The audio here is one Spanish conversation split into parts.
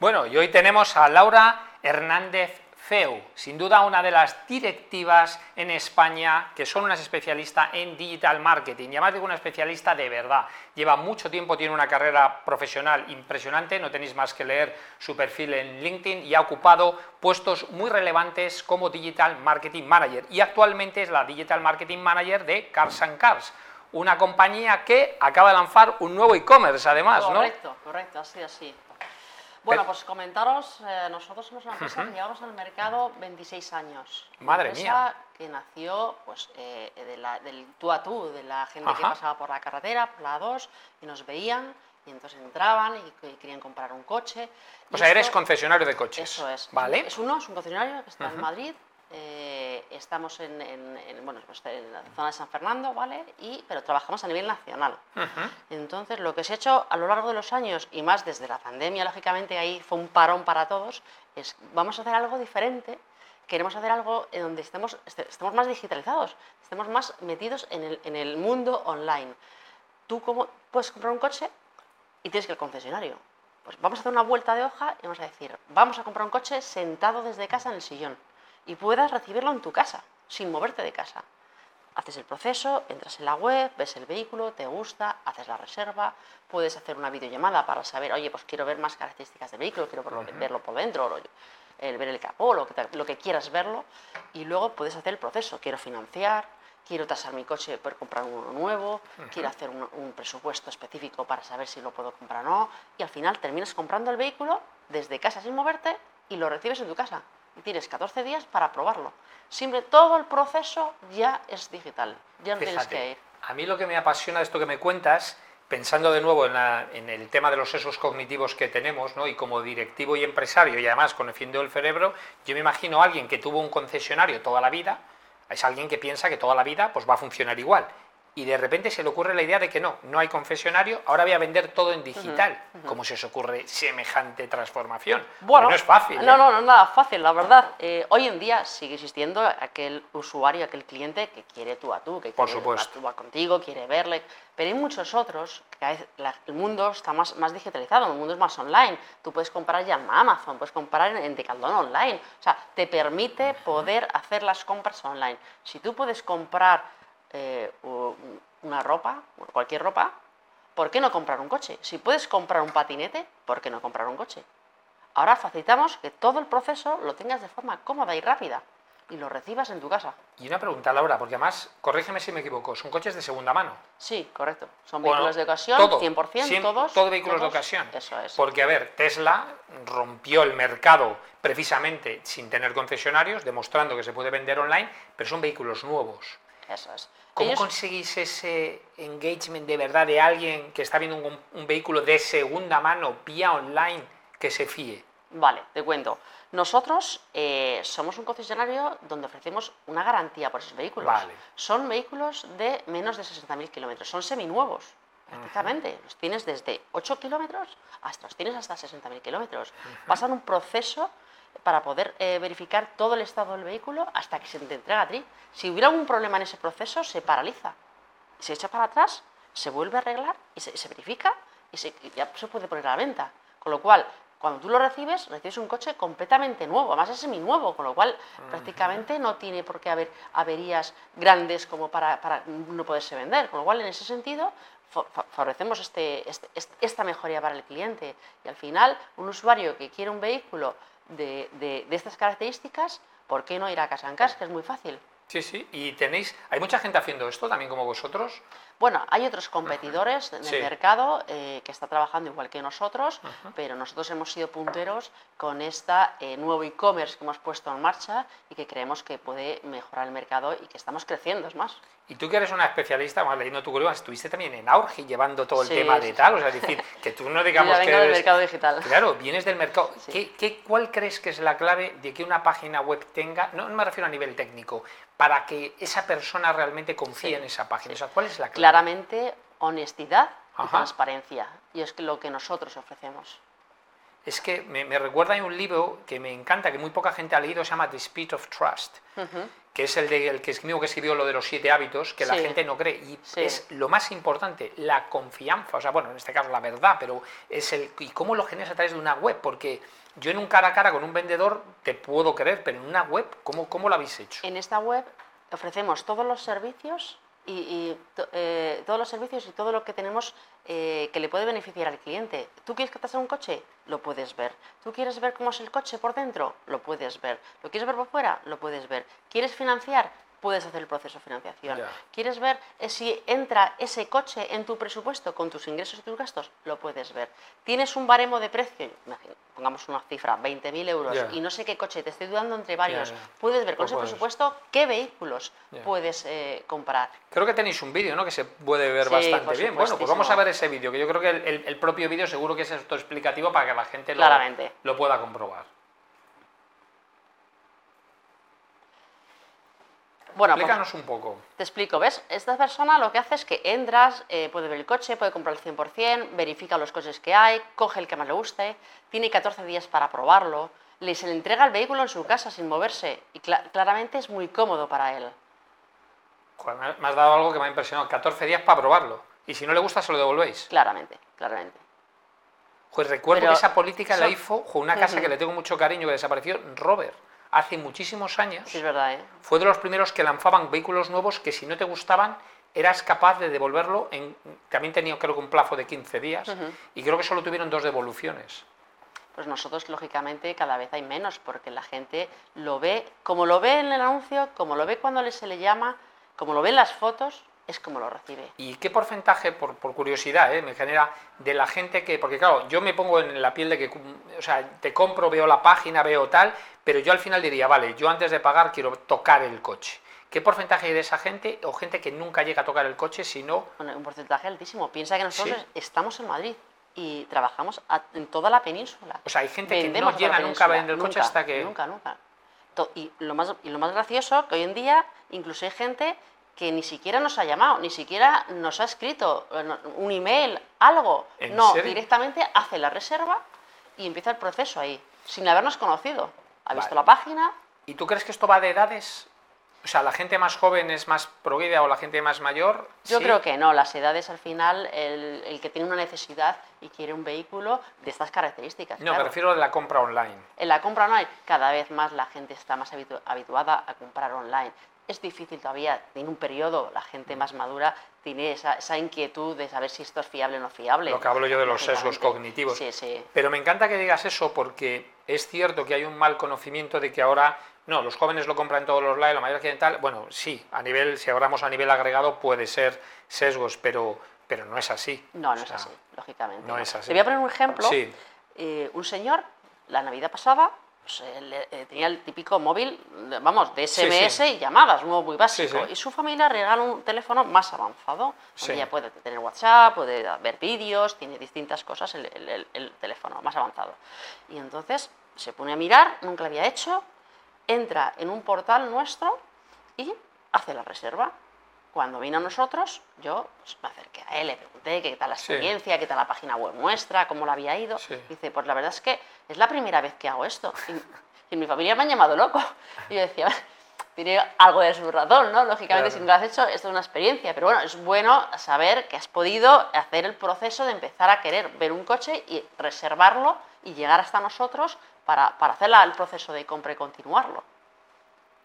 Bueno, y hoy tenemos a Laura Hernández Feu, sin duda una de las directivas en España que son unas especialistas en digital marketing, y además digo una especialista de verdad. Lleva mucho tiempo, tiene una carrera profesional impresionante, no tenéis más que leer su perfil en LinkedIn y ha ocupado puestos muy relevantes como Digital Marketing Manager y actualmente es la Digital Marketing Manager de Cars and Cars una compañía que acaba de lanzar un nuevo e-commerce además, ¿no? Correcto, correcto, así, así. Bueno, pues comentaros, eh, nosotros somos una empresa que llevamos al mercado 26 años. Madre una empresa que nació pues, eh, del tú a tú, de la gente que pasaba por la carretera, por la 2, y nos veían, y entonces entraban y, querían comprar un coche. O sea, eres concesionario de coches. Eso es. ¿Vale? Es uno, es un concesionario que está en Madrid, eh, estamos en, bueno, pues en, la zona de San Fernando, ¿vale? Y, pero trabajamos a nivel nacional. Entonces, lo que se ha hecho a lo largo de los años, y más desde la pandemia, lógicamente, ahí fue un parón para todos, es vamos a hacer algo diferente, queremos hacer algo en donde estemos, estemos más digitalizados, estemos más metidos en el, en el mundo online. Tú como, puedes comprar un coche y tienes que ir al concesionario. Pues vamos a hacer una vuelta de hoja y vamos a decir, vamos a comprar un coche sentado desde casa en el sillón y puedas recibirlo en tu casa, sin moverte de casa. Haces el proceso, entras en la web, ves el vehículo, te gusta, haces la reserva, puedes hacer una videollamada para saber, oye, pues quiero ver más características del vehículo, quiero verlo, por dentro, el, ver el capó, lo que, lo que quieras verlo, y luego puedes hacer el proceso. Quiero financiar, quiero tasar mi coche para comprar uno nuevo, quiero hacer un, un, presupuesto específico para saber si lo puedo comprar o no, y al final terminas comprando el vehículo desde casa sin moverte y lo recibes en tu casa y tienes 14 días para probarlo. Siempre todo el proceso ya es digital, ya no tienes que ir. A mí lo que me apasiona de esto que me cuentas, pensando de nuevo en, el tema de los sesos cognitivos que tenemos, ¿no? y como directivo y empresario, y además con el cerebro, yo me imagino a alguien que tuvo un concesionario toda la vida, es alguien que piensa que toda la vida pues, va a funcionar igual y de repente se le ocurre la idea de que no, no hay confesionario, ahora voy a vender todo en digital. ¿Cómo se os ocurre semejante transformación? Bueno, no es fácil. No, ¿eh? no, no es nada fácil, la verdad. Eh, hoy en día sigue existiendo aquel usuario, aquel cliente que quiere tú a tú, que Por quiere supuesto. tú a contigo, quiere verle. Pero hay muchos otros, que el mundo está más, más digitalizado, el mundo es más online. Tú puedes comprar ya en Amazon, puedes comprar en, en Decathlon online. O sea, te permite poder hacer las compras online. Si tú puedes comprar eh, una ropa, cualquier ropa, ¿por qué no comprar un coche? Si puedes comprar un patinete, ¿por qué no comprar un coche? Ahora facilitamos que todo el proceso lo tengas de forma cómoda y rápida y lo recibas en tu casa. Y una pregunta, Laura, porque además, corrígeme si me equivoco, son coches de segunda mano. Sí, correcto. Son vehículos de ocasión, 100%, todos. Todo vehículos de ocasión. Eso es. Porque, a ver, Tesla rompió el mercado precisamente sin tener concesionarios, demostrando que se puede vender online, pero son vehículos nuevos. Eso es. ¿Cómo conseguís ese engagement de verdad de alguien que está viendo un, vehículo de segunda mano vía online que se fíe? Vale, te cuento. Nosotros eh, somos un concesionario donde ofrecemos una garantía por esos vehículos. Vale. Son vehículos de menos de 60.000 kilómetros, son seminuevos, prácticamente. Los tienes desde 8 kilómetros hasta los tienes hasta 60.000 kilómetros. Pasan un proceso para poder eh, verificar todo el estado del vehículo hasta que se te entrega a ti. Si hubiera algún problema en ese proceso, se paraliza, se echa para atrás, se vuelve a arreglar y se, verifica y, ya se puede poner a la venta. Con lo cual, cuando tú lo recibes, recibes un coche completamente nuevo, además es semi-nuevo, con lo cual prácticamente no tiene por qué haber averías grandes como para, para no poderse vender. Con lo cual, en ese sentido, favorecemos este, este, esta mejoría para el cliente. Y al final, un usuario que quiere un vehículo de, estas características, ¿por qué no ir a Casancas, que es muy fácil? Sí, sí, y tenéis, ¿hay mucha gente haciendo esto también como vosotros? Bueno, hay otros competidores en el mercado eh, que está trabajando igual que nosotros, pero nosotros hemos sido punteros con este nuevo e-commerce que hemos puesto en marcha y que creemos que puede mejorar el mercado y que estamos creciendo, es más. Y tú que eres una especialista, más leyendo tu currículum, estuviste también en Auge llevando todo el tema de tal, o sea, es decir, que tú no digamos que eres... del mercado digital. Claro, vienes del mercado. ¿Qué, qué, cuál crees que es la clave de que una página web tenga, no me refiero a nivel técnico, para que esa persona realmente confíe en esa página? O sea, ¿cuál es la clave? Claramente, honestidad y transparencia. Y es lo que nosotros ofrecemos. Es que me, recuerda a un libro que me encanta, que muy poca gente ha leído, se llama The Speed of Trust que es el, de, el que mismo que escribió lo de los siete hábitos, que la gente no cree. Y Sí. es lo más importante, la confianza. O sea, bueno, en este caso la verdad, pero es el. ¿Y cómo lo generas a través de una web? Porque yo en un cara a cara con un vendedor te puedo creer, pero en una web, ¿cómo, cómo lo habéis hecho? En esta web ofrecemos todos los servicios y, y to- eh, todos los servicios y todo lo que tenemos eh, que le puede beneficiar al cliente. ¿Tú quieres te un coche? Lo puedes ver. ¿Tú quieres ver cómo es el coche por dentro? Lo puedes ver. ¿Lo quieres ver por fuera? Lo puedes ver. ¿Quieres financiar? Puedes hacer el proceso de financiación. Ya. ¿Quieres ver si entra ese coche en tu presupuesto con tus ingresos y tus gastos? Lo puedes ver. ¿Tienes un baremo de precio? Imagina, pongamos una cifra, 20.000 euros, Ya. y no sé qué coche, te estoy dudando entre varios. ya. Puedes ver con ese puedes. presupuesto qué vehículos puedes eh, comprar. Creo que tenéis un vídeo, ¿no? Que se puede ver Sí, bastante bien. Bueno, pues vamos a ver ese vídeo, que yo creo que el, el- el propio vídeo seguro que es autoexplicativo para que la gente lo, Claramente. lo pueda comprobar. Bueno, pues, Explícanos un poco. te explico, ¿ves? Esta persona lo que hace es que entras, eh, puede ver el coche, puede comprar el 100%, verifica los coches que hay, coge el que más le guste, tiene 14 días para probarlo, le se le entrega el vehículo en su casa sin moverse y cla- claramente es muy cómodo para él. Joder, me ha- me has dado algo que me ha impresionado. 14 días para probarlo. Y si no le gusta, se lo devolvéis. Claramente, claramente. Pues recuerdo Pero que esa política la son- hizo jo, una casa que le tengo mucho cariño, que desapareció, Robert. Hace muchísimos años. Sí, es verdad, ¿eh? Fue de los primeros que lanzaban vehículos nuevos que si no te gustaban eras capaz de devolverlo en también tenía creo que un plazo de 15 días y creo que solo tuvieron dos devoluciones. Pues nosotros, lógicamente, cada vez hay menos, porque la gente lo ve, como lo ve en el anuncio, como lo ve cuando se le llama, como lo ve en las fotos, es como lo recibe. ¿Y qué porcentaje, por, por curiosidad, eh, me genera de la gente que, porque claro, yo me pongo en la piel de que, o sea, te compro, veo la página, veo tal, pero yo al final diría, vale, yo antes de pagar quiero tocar el coche. ¿Qué porcentaje hay de esa gente o gente que nunca llega a tocar el coche, sino Bueno, un porcentaje altísimo. Piensa que nosotros Sí. estamos en Madrid y trabajamos a- en toda la península. O sea, hay gente que no llega nunca a vender el coche Nunca, hasta que... Nunca, nunca. Y lo, más, y lo más gracioso, que hoy en día incluso hay gente que ni siquiera nos ha llamado, ni siquiera nos ha escrito eh, un email, algo. ¿En no, serio? directamente hace la reserva y empieza el proceso ahí, sin habernos conocido. Ha visto la página, ¿Y tú crees que esto va de edades? O sea, ¿la gente más joven es más prohibida o la gente más mayor? Yo Sí. creo que no, las edades al final, el, el que tiene una necesidad y quiere un vehículo de estas características. No, claro. me refiero a la compra online. En la compra online, cada vez más la gente está más habitu- habituada a comprar online. Es difícil todavía, en un periodo, la gente más madura tiene esa, esa inquietud de saber si esto es fiable o no fiable. Lo que hablo yo de los sesgos cognitivos. Sí, sí. Pero me encanta que digas eso porque es cierto que hay un mal conocimiento de que ahora, no, los jóvenes lo compran todos los lados, la mayoría quieren tal. Bueno, sí, a nivel, si hablamos a nivel agregado puede ser sesgos, pero, pero no es así. No, O no es así, lógicamente. no es así. Te voy a poner un ejemplo. Sí. Eh, un señor, la Navidad pasada, pues, eh, eh, tenía el típico móvil, vamos, de SMS sí. y llamadas, uno muy básico. sí. Y su familia regala un teléfono más avanzado, donde ya puede tener WhatsApp, puede ver vídeos, tiene distintas cosas el- el teléfono más avanzado. Y entonces se pone a mirar, nunca lo había hecho, entra en un portal nuestro y hace la reserva. Cuando vino a nosotros, yo pues, me acerqué a él, le pregunté qué tal la Sí. experiencia, qué tal la página web nuestra, cómo la había ido. Sí. Dice, pues la verdad es que es la primera vez que hago esto. Y, y en mi familia me han llamado loco. Y yo decía, tiene algo de su razón, ¿no? Lógicamente, Claro. si no lo has hecho, esto es una experiencia. Pero bueno, es bueno saber que has podido hacer el proceso de empezar a querer ver un coche y reservarlo y llegar hasta nosotros para, para hacer el proceso de compra y continuarlo.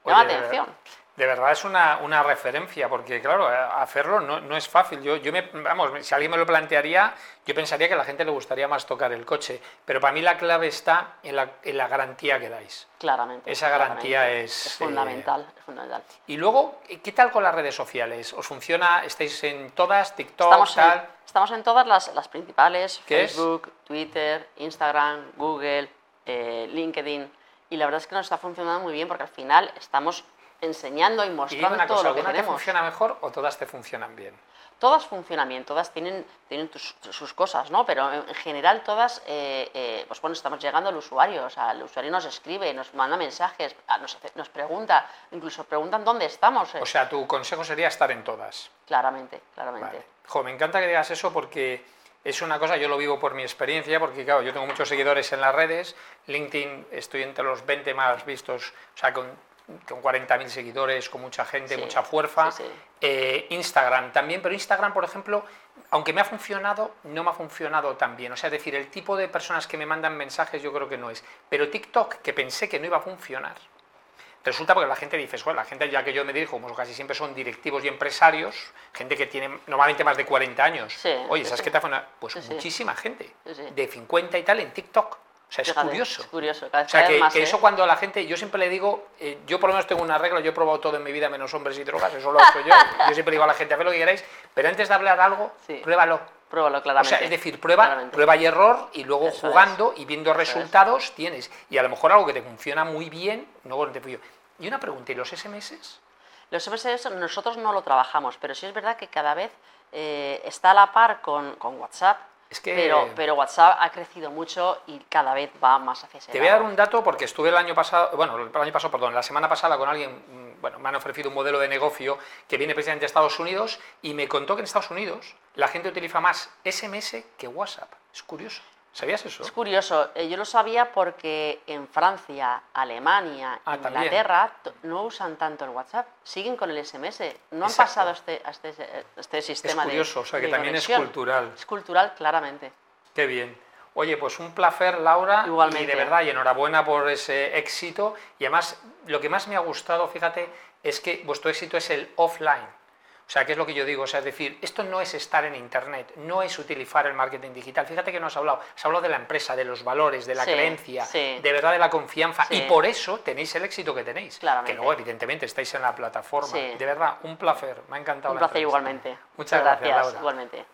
Llama atención. De verdad es una, una referencia, porque claro, eh, hacerlo no, no es fácil. Yo, yo me, vamos, si alguien me lo plantearía, yo pensaría que a la gente le gustaría más tocar el coche. Pero para mí la clave está en la, en la garantía que dais. Claramente. Esa garantía claramente. es, Es eh, fundamental, es fundamental. Y luego, ¿qué tal con las redes sociales? ¿Os funciona? ¿Estáis en todas? ¿TikTok? Estamos tal? en, estamos en todas las, las principales. Facebook, Twitter, Instagram, Google, eh, LinkedIn, y la verdad es que nos está funcionando muy bien porque al final estamos enseñando y Y mostrando una todo cosa, lo que ¿alguna te tenemos. funciona mejor o todas te funcionan bien? Todas funcionan bien, todas tienen, tienen tus- sus cosas, ¿no? Pero en general todas, eh, eh, pues bueno, estamos llegando al usuario, o sea, el usuario nos escribe, nos manda mensajes, ah, nos, pregunta, incluso preguntan dónde estamos, eh, O sea, tu consejo sería estar en todas. claramente, claramente. Vale. Jo, me encanta que digas eso porque es una cosa, yo lo vivo por mi experiencia, porque claro, yo tengo muchos seguidores en las redes, LinkedIn estoy entre los 20 más vistos, o sea, con con 40.000 seguidores, con mucha gente, Sí, mucha fuerza. sí, sí. Eh, Instagram también, pero Instagram, por ejemplo, aunque me ha funcionado, no me ha funcionado tan bien. O sea, es decir, el tipo de personas que me mandan mensajes yo creo que no es. Pero TikTok, que pensé que no iba a funcionar, Resulta porque la gente dice, bueno, la gente ya que yo me dirijo, como casi siempre son directivos y empresarios, gente que tiene normalmente más de 40 años. Oye, ¿sabes qué te hace una- Pues muchísima gente, de 50 y tal en TikTok. O sea, es Fíjate, curioso. Es curioso, cada O sea, que, más, que ¿eh? eso cuando a la gente, yo siempre le digo, eh, yo por lo menos tengo una regla, yo he probado todo en mi vida menos hombres y drogas, eso lo he hecho yo. Yo siempre digo a la gente, haz lo que queráis, pero antes de hablar algo, Sí. pruébalo. Pruébalo O claramente. sea, es decir, prueba, claramente. prueba y error y luego Eso jugando y viendo Eso es. resultados tienes. Y a lo mejor algo que te funciona muy bien, no te fui. Y una pregunta, ¿y los SMS? Los SMS nosotros no lo trabajamos, pero sí es verdad que cada vez eh, está a la par con, con WhatsApp, Es que- pero, pero WhatsApp ha crecido mucho y cada vez va más hacia ese Te voy a dar un dato porque estuve el año pasado, bueno, el año pasado, perdón, la semana pasada con alguien, mm, bueno, me han ofrecido un modelo de negocio que viene precisamente de Estados Unidos y me contó que en Estados Unidos la gente utiliza más SMS que WhatsApp. Es curioso. ¿Sabías eso? Es curioso, eh, yo lo sabía porque en Francia, Alemania, Ah. Inglaterra no usan tanto el WhatsApp, siguen con el SMS, no han pasado a este, a este, a este sistema de- curioso, o sea, que también es cultural. Es cultural, claramente. Qué bien. Oye, pues un placer, Laura. Igualmente. Y de verdad, y enhorabuena por ese éxito. Y además, lo que más me ha gustado, fíjate, es que vuestro éxito es el offline. O sea, ¿qué es lo que yo digo? O sea, es decir, esto no es estar en Internet, no es utilizar el marketing digital. Fíjate que no has hablado, has hablado de la empresa, de los valores, de la Sí, creencia, sí. de verdad de la confianza. Sí. Y por eso tenéis el éxito que tenéis. Claramente. Que luego, evidentemente, estáis en la plataforma. Sí. De verdad, un placer. Me ha encantado Un la placer entrevista. igualmente. Muchas gracias, Laura. igualmente.